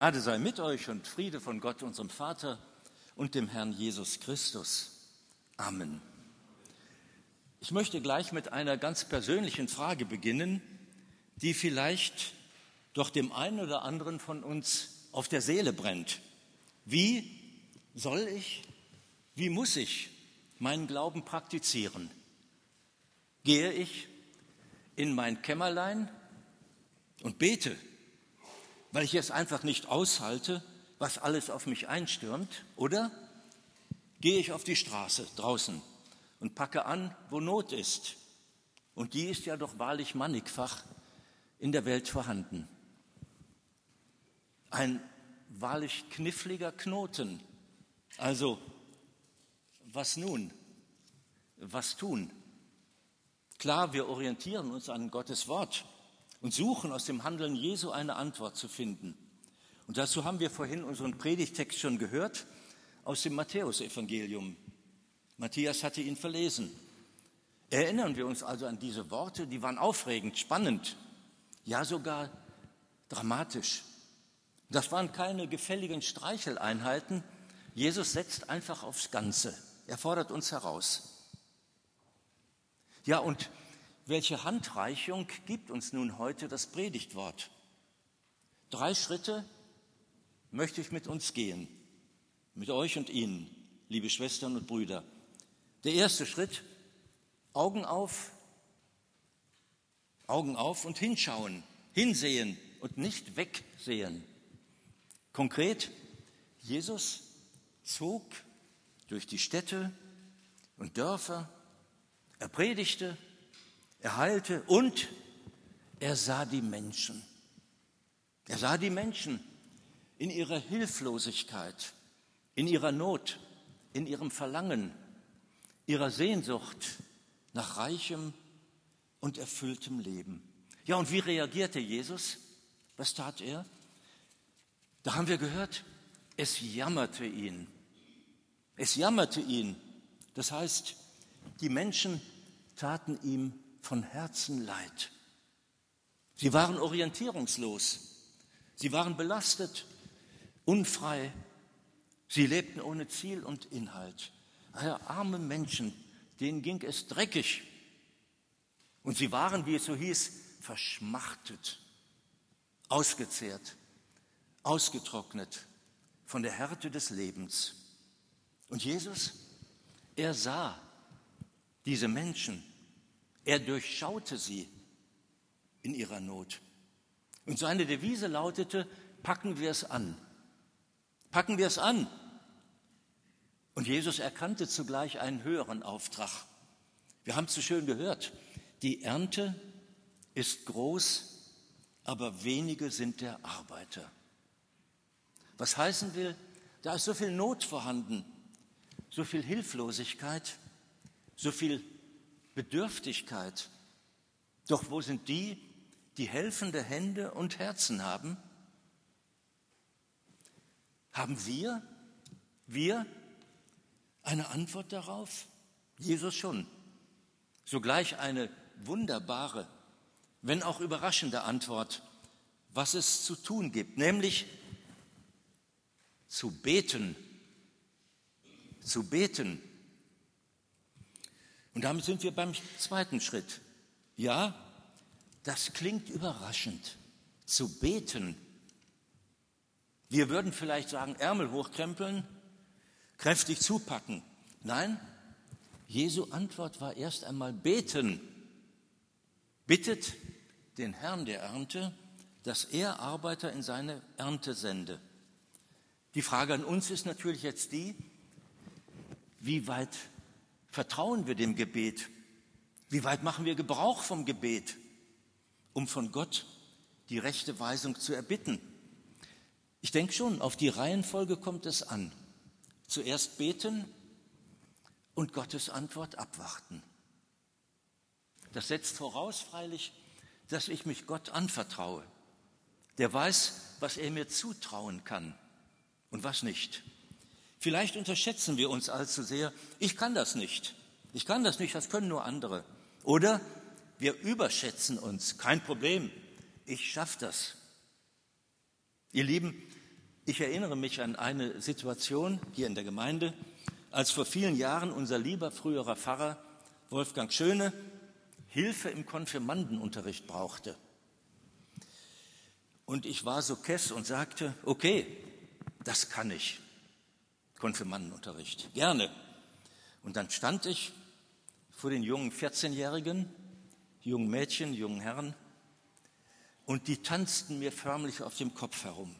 Gnade sei mit euch und Friede von Gott, unserem Vater und dem Herrn Jesus Christus. Amen. Ich möchte gleich mit einer ganz persönlichen Frage beginnen, die vielleicht doch dem einen oder anderen von uns auf der Seele brennt. Wie soll ich, wie muss ich meinen Glauben praktizieren? Gehe ich in mein Kämmerlein und bete weil ich es einfach nicht aushalte, was alles auf mich einstürmt? Oder gehe ich auf die Straße draußen und packe an, wo Not ist? Und die ist ja doch wahrlich mannigfach in der Welt vorhanden. Ein wahrlich kniffliger Knoten. Also, was nun? Was tun? Klar, wir orientieren uns an Gottes Wort und suchen aus dem Handeln Jesu eine Antwort zu finden. Und dazu haben wir vorhin unseren Predigtext schon gehört aus dem Matthäusevangelium. Matthias hatte ihn verlesen. Erinnern wir uns also an diese Worte, die waren aufregend, spannend, ja sogar dramatisch. Das waren keine gefälligen Streicheleinheiten. Jesus setzt einfach aufs Ganze. Er fordert uns heraus. Ja, und welche Handreichung gibt uns nun heute das Predigtwort? Drei Schritte möchte ich mit uns gehen, mit euch und Ihnen, liebe Schwestern und Brüder. Der erste Schritt, Augen auf, Augen auf und hinschauen, hinsehen und nicht wegsehen. Konkret, Jesus zog durch die Städte und Dörfer, er predigte, er heilte und er sah die Menschen. Er sah die Menschen in ihrer Hilflosigkeit, in ihrer Not, in ihrem Verlangen, ihrer Sehnsucht nach reichem und erfülltem Leben. Ja, und wie reagierte Jesus? Was tat er? Da haben wir gehört, es jammerte ihn. Es jammerte ihn. Das heißt, die Menschen taten ihm von Herzen leid. Sie waren orientierungslos, sie waren belastet, unfrei, sie lebten ohne Ziel und Inhalt. Arme Menschen, denen ging es dreckig. Und sie waren, wie es so hieß, verschmachtet, ausgezehrt, ausgetrocknet von der Härte des Lebens. Und Jesus, er sah diese Menschen er durchschaute sie in ihrer Not. Und seine Devise lautete, packen wir es an. Packen wir es an. Und Jesus erkannte zugleich einen höheren Auftrag. Wir haben es so schön gehört. Die Ernte ist groß, aber wenige sind der Arbeiter. Was heißen will, da ist so viel Not vorhanden, so viel Hilflosigkeit, so viel Bedürftigkeit. Doch wo sind die, die helfende Hände und Herzen haben? Haben wir, wir eine Antwort darauf? Jesus schon. Sogleich eine wunderbare, wenn auch überraschende Antwort, was es zu tun gibt, nämlich zu beten, zu beten. Und damit sind wir beim zweiten Schritt. Ja, das klingt überraschend. Zu beten. Wir würden vielleicht sagen, Ärmel hochkrempeln, kräftig zupacken. Nein, Jesu Antwort war erst einmal beten. Bittet den Herrn der Ernte, dass er Arbeiter in seine Ernte sende. Die Frage an uns ist natürlich jetzt die, wie weit Vertrauen wir dem Gebet? Wie weit machen wir Gebrauch vom Gebet, um von Gott die rechte Weisung zu erbitten? Ich denke schon, auf die Reihenfolge kommt es an. Zuerst beten und Gottes Antwort abwarten. Das setzt voraus freilich, dass ich mich Gott anvertraue. Der weiß, was er mir zutrauen kann und was nicht. Vielleicht unterschätzen wir uns allzu sehr. Ich kann das nicht. Ich kann das nicht, das können nur andere. Oder wir überschätzen uns. Kein Problem. Ich schaffe das. Ihr Lieben, Ich erinnere mich an eine Situation hier in der Gemeinde, als vor vielen Jahren unser lieber früherer Pfarrer Wolfgang Schöne Hilfe im Konfirmandenunterricht brauchte. Und ich war so kess und sagte, okay, das kann ich. Konfirmandenunterricht, gerne. Und dann stand ich vor den jungen 14-Jährigen, jungen Mädchen, jungen Herren, und die tanzten mir förmlich auf dem Kopf herum.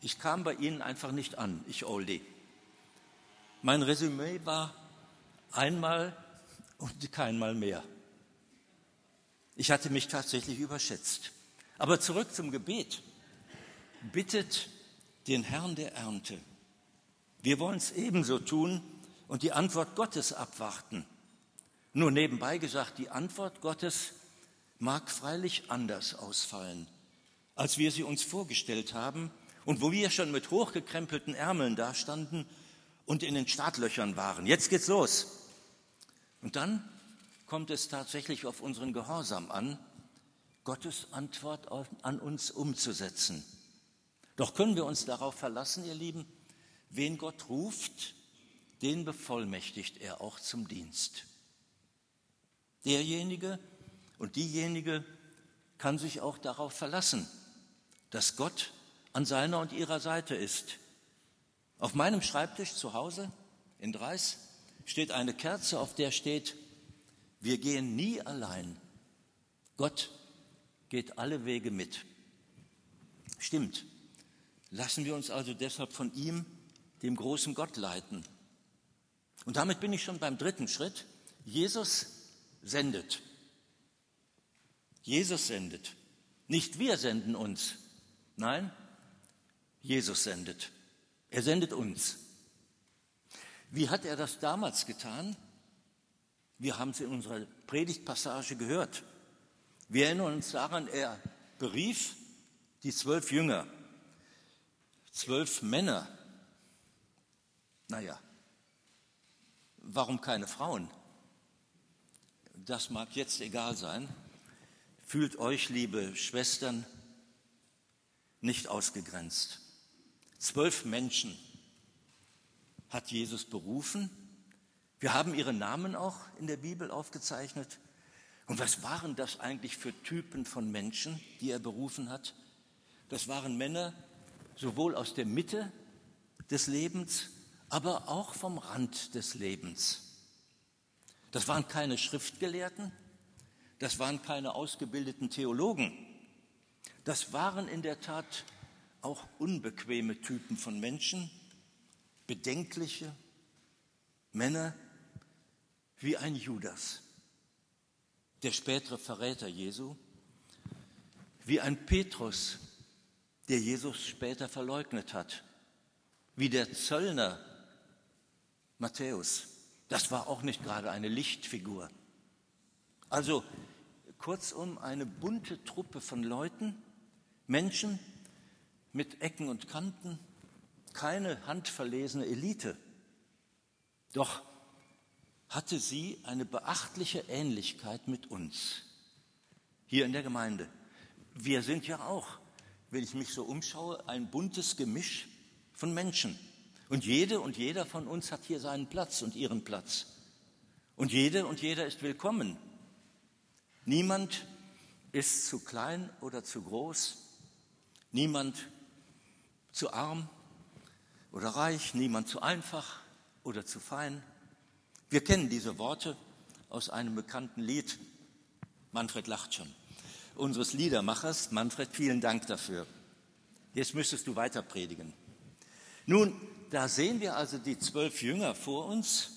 Ich kam bei ihnen einfach nicht an, ich Oldie. Mein Resümee war einmal und keinmal mehr. Ich hatte mich tatsächlich überschätzt. Aber zurück zum Gebet. Bittet den Herrn der Ernte. Wir wollen es ebenso tun und die Antwort Gottes abwarten. Nur nebenbei gesagt, die Antwort Gottes mag freilich anders ausfallen, als wir sie uns vorgestellt haben und wo wir schon mit hochgekrempelten Ärmeln dastanden und in den Startlöchern waren. Jetzt geht's los. Und dann kommt es tatsächlich auf unseren Gehorsam an, Gottes Antwort an uns umzusetzen. Doch können wir uns darauf verlassen, ihr Lieben, wen Gott ruft, den bevollmächtigt er auch zum Dienst. Derjenige und diejenige kann sich auch darauf verlassen, dass Gott an seiner und ihrer Seite ist. Auf meinem Schreibtisch zu Hause in Dreis steht eine Kerze, auf der steht, wir gehen nie allein. Gott geht alle Wege mit. Stimmt. Lassen wir uns also deshalb von ihm, dem großen Gott, leiten. Und damit bin ich schon beim dritten Schritt. Jesus sendet. Jesus sendet. Nicht wir senden uns. Nein, Jesus sendet. Er sendet uns. Wie hat er das damals getan? Wir haben es in unserer Predigtpassage gehört. Wir erinnern uns daran, er berief die zwölf Jünger, zwölf Männer. Naja, warum keine Frauen? Das mag jetzt egal sein. Fühlt euch, liebe Schwestern, nicht ausgegrenzt. Zwölf Menschen hat Jesus berufen. Wir haben ihre Namen auch in der Bibel aufgezeichnet. Und was waren das eigentlich für Typen von Menschen, die er berufen hat? Das waren Männer sowohl aus der Mitte des Lebens, aber auch vom Rand des Lebens. Das waren keine Schriftgelehrten, das waren keine ausgebildeten Theologen, das waren in der Tat auch unbequeme Typen von Menschen, bedenkliche Männer wie ein Judas der spätere Verräter Jesu, wie ein Petrus, der Jesus später verleugnet hat, wie der Zöllner Matthäus. Das war auch nicht gerade eine Lichtfigur. Also kurzum eine bunte Truppe von Leuten, Menschen mit Ecken und Kanten, keine handverlesene Elite. Doch hatte sie eine beachtliche Ähnlichkeit mit uns hier in der Gemeinde. Wir sind ja auch, wenn ich mich so umschaue, ein buntes Gemisch von Menschen. Und jede und jeder von uns hat hier seinen Platz und ihren Platz. Und jede und jeder ist willkommen. Niemand ist zu klein oder zu groß. Niemand zu arm oder reich. Niemand zu einfach oder zu fein. Wir kennen diese Worte aus einem bekannten Lied. Manfred lacht schon. Unseres Liedermachers. Manfred, vielen Dank dafür. Jetzt müsstest du weiter predigen. Nun, da sehen wir also die zwölf Jünger vor uns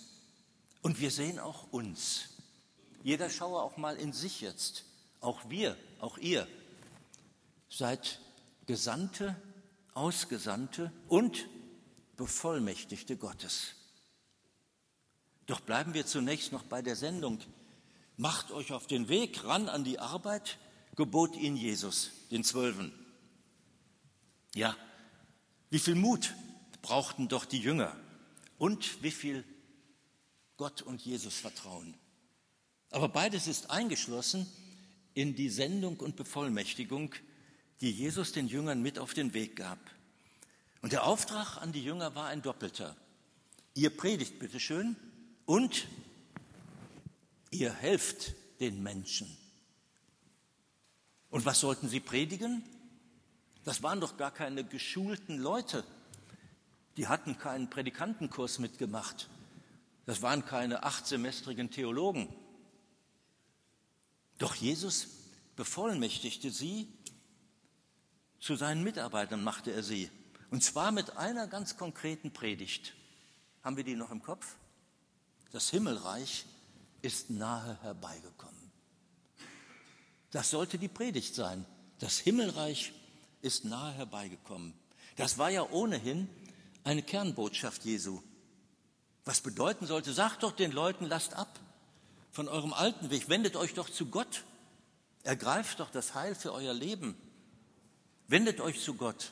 und wir sehen auch uns. Jeder schaue auch mal in sich jetzt. Auch wir, auch ihr seid Gesandte, Ausgesandte und Bevollmächtigte Gottes. Doch bleiben wir zunächst noch bei der Sendung. Macht euch auf den Weg ran an die Arbeit, gebot ihnen Jesus, den Zwölfen. Ja, wie viel Mut brauchten doch die Jünger und wie viel Gott und Jesus Vertrauen. Aber beides ist eingeschlossen in die Sendung und Bevollmächtigung, die Jesus den Jüngern mit auf den Weg gab. Und der Auftrag an die Jünger war ein doppelter. Ihr predigt bitteschön und ihr helft den Menschen. Und was sollten sie predigen? Das waren doch gar keine geschulten Leute. Die hatten keinen Predikantenkurs mitgemacht. Das waren keine achtsemestrigen Theologen. Doch Jesus bevollmächtigte sie, zu seinen Mitarbeitern machte er sie. Und zwar mit einer ganz konkreten Predigt. Haben wir die noch im Kopf? Das Himmelreich ist nahe herbeigekommen. Das sollte die Predigt sein. Das Himmelreich ist nahe herbeigekommen. Das war ja ohnehin eine Kernbotschaft Jesu. Was bedeuten sollte, sagt doch den Leuten, lasst ab von eurem alten Weg, wendet euch doch zu Gott, ergreift doch das Heil für euer Leben, wendet euch zu Gott.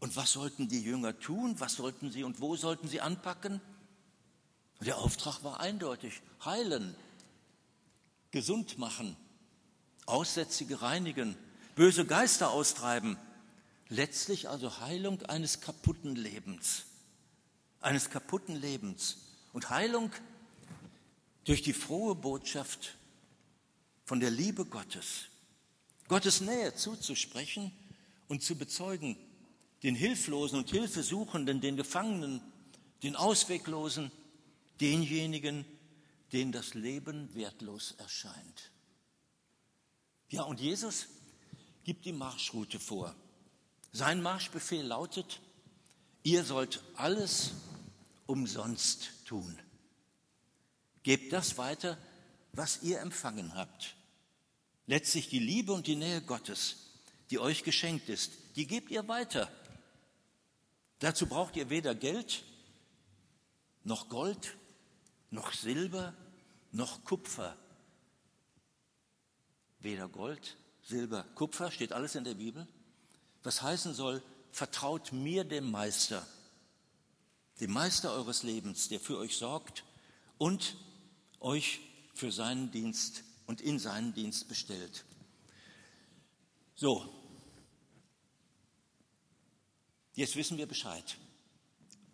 Und was sollten die Jünger tun? Was sollten sie und wo sollten sie anpacken? Der Auftrag war eindeutig, heilen, gesund machen, Aussätzige reinigen, böse Geister austreiben, letztlich also Heilung eines kaputten Lebens, eines kaputten Lebens und Heilung durch die frohe Botschaft von der Liebe Gottes, Gottes Nähe zuzusprechen und zu bezeugen, den Hilflosen und Hilfesuchenden, den Gefangenen, den Ausweglosen, denjenigen, denen das Leben wertlos erscheint. Ja, und Jesus gibt die Marschroute vor. Sein Marschbefehl lautet, ihr sollt alles umsonst tun. Gebt das weiter, was ihr empfangen habt. Letztlich die Liebe und die Nähe Gottes, die euch geschenkt ist, die gebt ihr weiter. Dazu braucht ihr weder Geld noch Gold noch Silber, noch Kupfer. Weder Gold, Silber, Kupfer, steht alles in der Bibel. Was heißen soll, vertraut mir dem Meister, dem Meister eures Lebens, der für euch sorgt und euch für seinen Dienst und in seinen Dienst bestellt. So, jetzt wissen wir Bescheid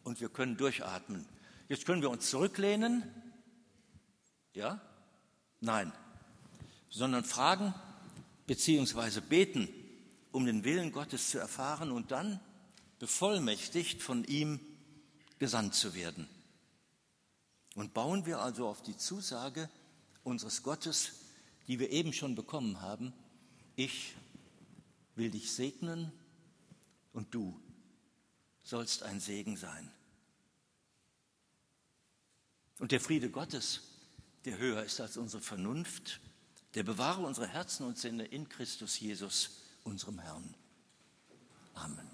und wir können durchatmen. Jetzt können wir uns zurücklehnen. Ja? Nein. Sondern fragen bzw. beten, um den Willen Gottes zu erfahren und dann bevollmächtigt von ihm gesandt zu werden. Und bauen wir also auf die Zusage unseres Gottes, die wir eben schon bekommen haben, ich will dich segnen und du sollst ein Segen sein. Und der Friede Gottes, der höher ist als unsere Vernunft, der bewahre unsere Herzen und Sinne in Christus Jesus, unserem Herrn. Amen.